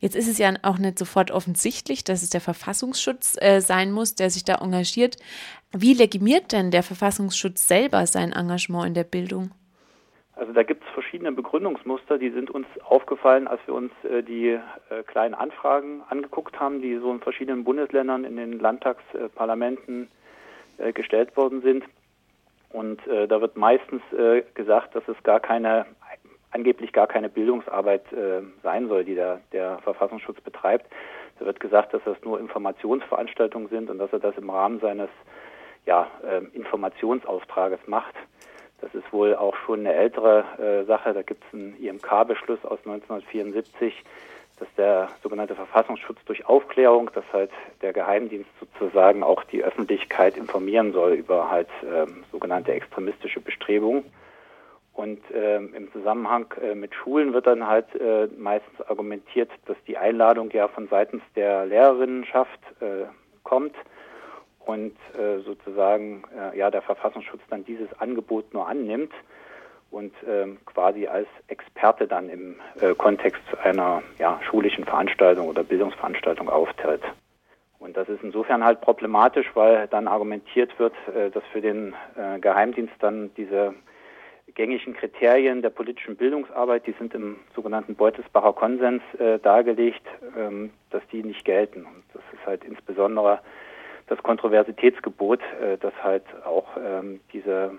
Jetzt ist es ja auch nicht sofort offensichtlich, dass es der Verfassungsschutz äh, sein muss, der sich da engagiert. Wie legitimiert denn der Verfassungsschutz selber sein Engagement in der Bildung? Also da gibt es verschiedene Begründungsmuster, die sind uns aufgefallen, als wir uns äh, die äh, kleinen Anfragen angeguckt haben, die so in verschiedenen Bundesländern in den Landtagsparlamenten äh, gestellt worden sind. Und äh, da wird meistens äh, gesagt, dass es gar keine, angeblich gar keine Bildungsarbeit äh, sein soll, die der, der Verfassungsschutz betreibt. Da wird gesagt, dass das nur Informationsveranstaltungen sind und dass er das im Rahmen seines ja, Informationsauftrages macht. Das ist wohl auch schon eine ältere äh, Sache. Da gibt es einen IMK-Beschluss aus 1974, dass der sogenannte Verfassungsschutz durch Aufklärung, dass halt der Geheimdienst sozusagen auch die Öffentlichkeit informieren soll über halt ähm, sogenannte extremistische Bestrebungen. Und ähm, im Zusammenhang äh, mit Schulen wird dann halt äh, meistens argumentiert, dass die Einladung ja von seitens der Lehrerinnenschaft äh, kommt und äh, sozusagen äh, ja der Verfassungsschutz dann dieses Angebot nur annimmt und ähm, quasi als Experte dann im äh, Kontext einer ja, schulischen Veranstaltung oder Bildungsveranstaltung auftritt. Und das ist insofern halt problematisch, weil dann argumentiert wird, dass für den Geheimdienst dann diese gängigen Kriterien der politischen Bildungsarbeit, die sind im sogenannten Beutelsbacher Konsens äh, dargelegt, ähm, dass die nicht gelten. Und das ist halt insbesondere das Kontroversitätsgebot, äh, dass halt auch ähm, diese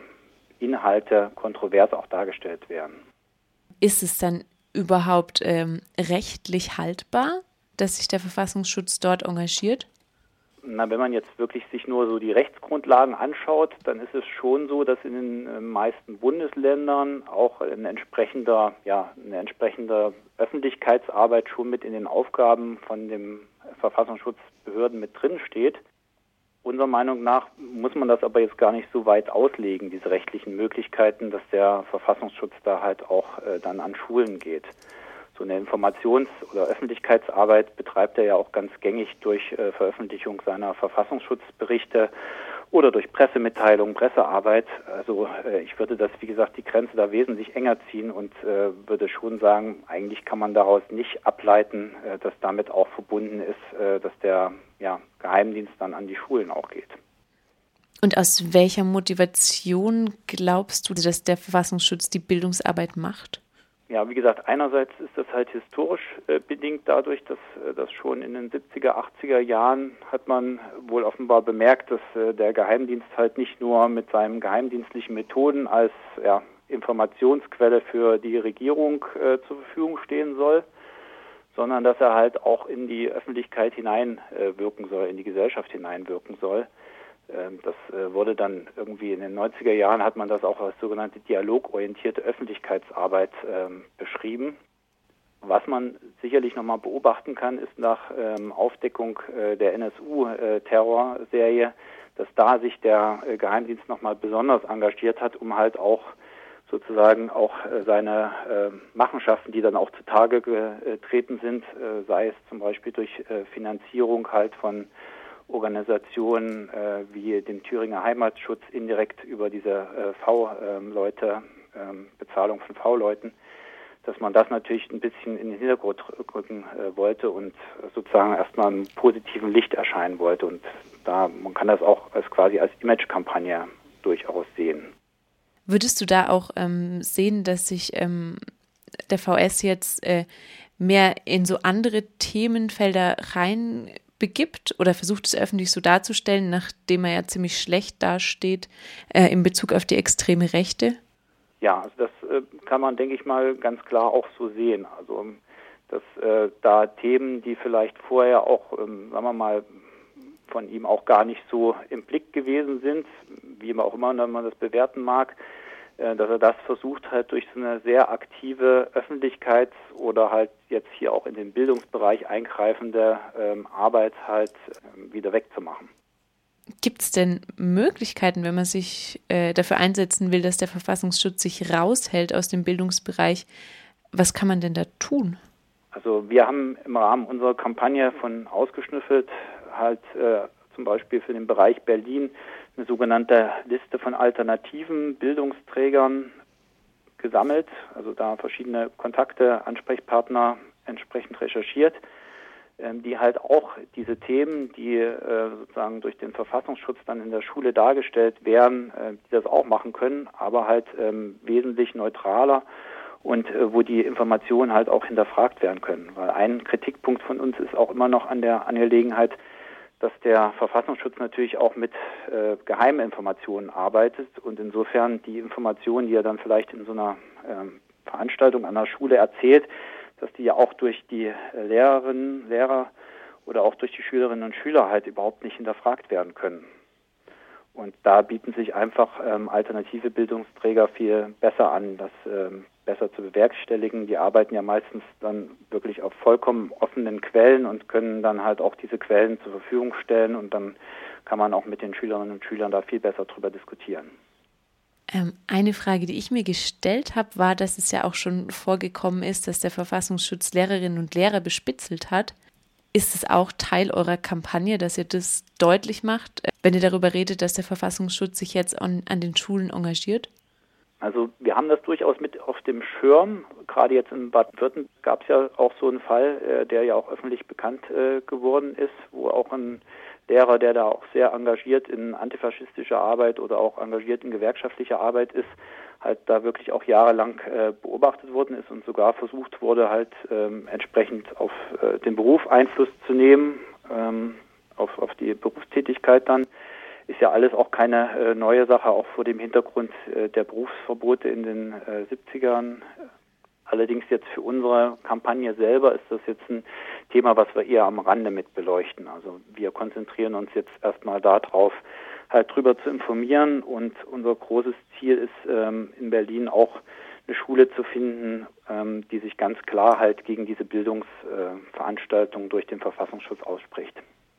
Inhalte kontrovers auch dargestellt werden. Ist es dann überhaupt ähm, rechtlich haltbar, dass sich der Verfassungsschutz dort engagiert? Na, wenn man jetzt wirklich sich nur so die Rechtsgrundlagen anschaut, dann ist es schon so, dass in den äh, meisten Bundesländern auch ein entsprechender, ja, eine entsprechende Öffentlichkeitsarbeit schon mit in den Aufgaben von den Verfassungsschutzbehörden mit drin steht. Unserer Meinung nach muss man das aber jetzt gar nicht so weit auslegen, diese rechtlichen Möglichkeiten, dass der Verfassungsschutz da halt auch äh, dann an Schulen geht. So eine Informations- oder Öffentlichkeitsarbeit betreibt er ja auch ganz gängig durch äh, Veröffentlichung seiner Verfassungsschutzberichte oder durch Pressemitteilungen, Pressearbeit. Also äh, ich würde das, wie gesagt, die Grenze da wesentlich enger ziehen und äh, würde schon sagen, eigentlich kann man daraus nicht ableiten, äh, dass damit auch verbunden ist, äh, dass der ja, Geheimdienst dann an die Schulen auch geht. Und aus welcher Motivation glaubst du, dass der Verfassungsschutz die Bildungsarbeit macht? Ja, wie gesagt, einerseits ist das halt historisch äh, bedingt dadurch, dass äh, das schon in den 70er, 80er Jahren hat man wohl offenbar bemerkt, dass äh, der Geheimdienst halt nicht nur mit seinen geheimdienstlichen Methoden als ja, Informationsquelle für die Regierung äh, zur Verfügung stehen soll, sondern dass er halt auch in die Öffentlichkeit hineinwirken soll, in die Gesellschaft hineinwirken soll. Ähm, das äh, wurde dann irgendwie in den 90er Jahren hat man das auch als sogenannte dialogorientierte Öffentlichkeitsarbeit ähm, beschrieben. Was man sicherlich nochmal beobachten kann, ist nach ähm, Aufdeckung äh, der NSU-Terrorserie, äh, dass da sich der Geheimdienst nochmal besonders engagiert hat, um halt auch sozusagen auch seine Machenschaften, die dann auch zutage getreten sind, sei es zum Beispiel durch Finanzierung halt von Organisationen äh, wie den Thüringer Heimatschutz indirekt über diese äh, V-Leute, ähm, Bezahlung von V-Leuten, dass man das natürlich ein bisschen in den Hintergrund rücken äh, wollte und sozusagen erstmal im positiven Licht erscheinen wollte. Und da, man kann das auch als quasi als Image-Kampagne durchaus sehen. Würdest du da auch ähm, sehen, dass sich ähm, der VS jetzt äh, mehr in so andere Themenfelder rein begibt oder versucht es öffentlich so darzustellen, nachdem er ja ziemlich schlecht dasteht äh, in Bezug auf die extreme Rechte? Ja, also das äh, kann man, denke ich mal, ganz klar auch so sehen. Also dass äh, da Themen, die vielleicht vorher auch, ähm, sagen wir mal, von ihm auch gar nicht so im Blick gewesen sind, wie man auch immer man das bewerten mag, dass er das versucht hat, durch so eine sehr aktive Öffentlichkeits- oder halt jetzt hier auch in den Bildungsbereich eingreifende ähm, Arbeit halt äh, wieder wegzumachen. Gibt es denn Möglichkeiten, wenn man sich äh, dafür einsetzen will, dass der Verfassungsschutz sich raushält aus dem Bildungsbereich? Was kann man denn da tun? Also wir haben im Rahmen unserer Kampagne von ausgeschnüffelt halt äh, zum Beispiel für den Bereich Berlin eine sogenannte Liste von alternativen Bildungsträgern gesammelt, also da verschiedene Kontakte, Ansprechpartner entsprechend recherchiert, ähm, die halt auch diese Themen, die äh, sozusagen durch den Verfassungsschutz dann in der Schule dargestellt werden, äh, die das auch machen können, aber halt ähm, wesentlich neutraler und äh, wo die Informationen halt auch hinterfragt werden können. Weil ein Kritikpunkt von uns ist auch immer noch an der Angelegenheit, dass der Verfassungsschutz natürlich auch mit äh, Geheiminformationen arbeitet und insofern die Informationen, die er dann vielleicht in so einer ähm, Veranstaltung an der Schule erzählt, dass die ja auch durch die Lehrerinnen, Lehrer oder auch durch die Schülerinnen und Schüler halt überhaupt nicht hinterfragt werden können. Und da bieten sich einfach ähm, alternative Bildungsträger viel besser an, das ähm, besser zu bewerkstelligen. Die arbeiten ja meistens dann wirklich auf vollkommen offenen Quellen und können dann halt auch diese Quellen zur Verfügung stellen und dann kann man auch mit den Schülerinnen und Schülern da viel besser drüber diskutieren. Ähm, eine Frage, die ich mir gestellt habe, war, dass es ja auch schon vorgekommen ist, dass der Verfassungsschutz Lehrerinnen und Lehrer bespitzelt hat. Ist es auch Teil eurer Kampagne, dass ihr das deutlich macht, äh, wenn ihr darüber redet, dass der Verfassungsschutz sich jetzt an, an den Schulen engagiert? Also wir haben das durchaus mit auf dem Schirm. Gerade jetzt in Baden-Württemberg gab es ja auch so einen Fall, äh, der ja auch öffentlich bekannt äh, geworden ist, wo auch ein Lehrer, der da auch sehr engagiert in antifaschistischer Arbeit oder auch engagiert in gewerkschaftlicher Arbeit ist, halt da wirklich auch jahrelang äh, beobachtet worden ist und sogar versucht wurde, halt ähm, entsprechend auf äh, den Beruf Einfluss zu nehmen, ähm, auf, auf die Berufstätigkeit dann. Ist ja alles auch keine äh, neue Sache, auch vor dem Hintergrund äh, der Berufsverbote in den 70ern. Äh, Allerdings jetzt für unsere Kampagne selber ist das jetzt ein Thema, was wir eher am Rande mit beleuchten. Also wir konzentrieren uns jetzt erstmal darauf, halt drüber zu informieren. Und unser großes Ziel ist ähm, in Berlin auch eine Schule zu finden, ähm, die sich ganz klar halt gegen diese Bildungsveranstaltung äh, durch den Verfassungsschutz ausspricht.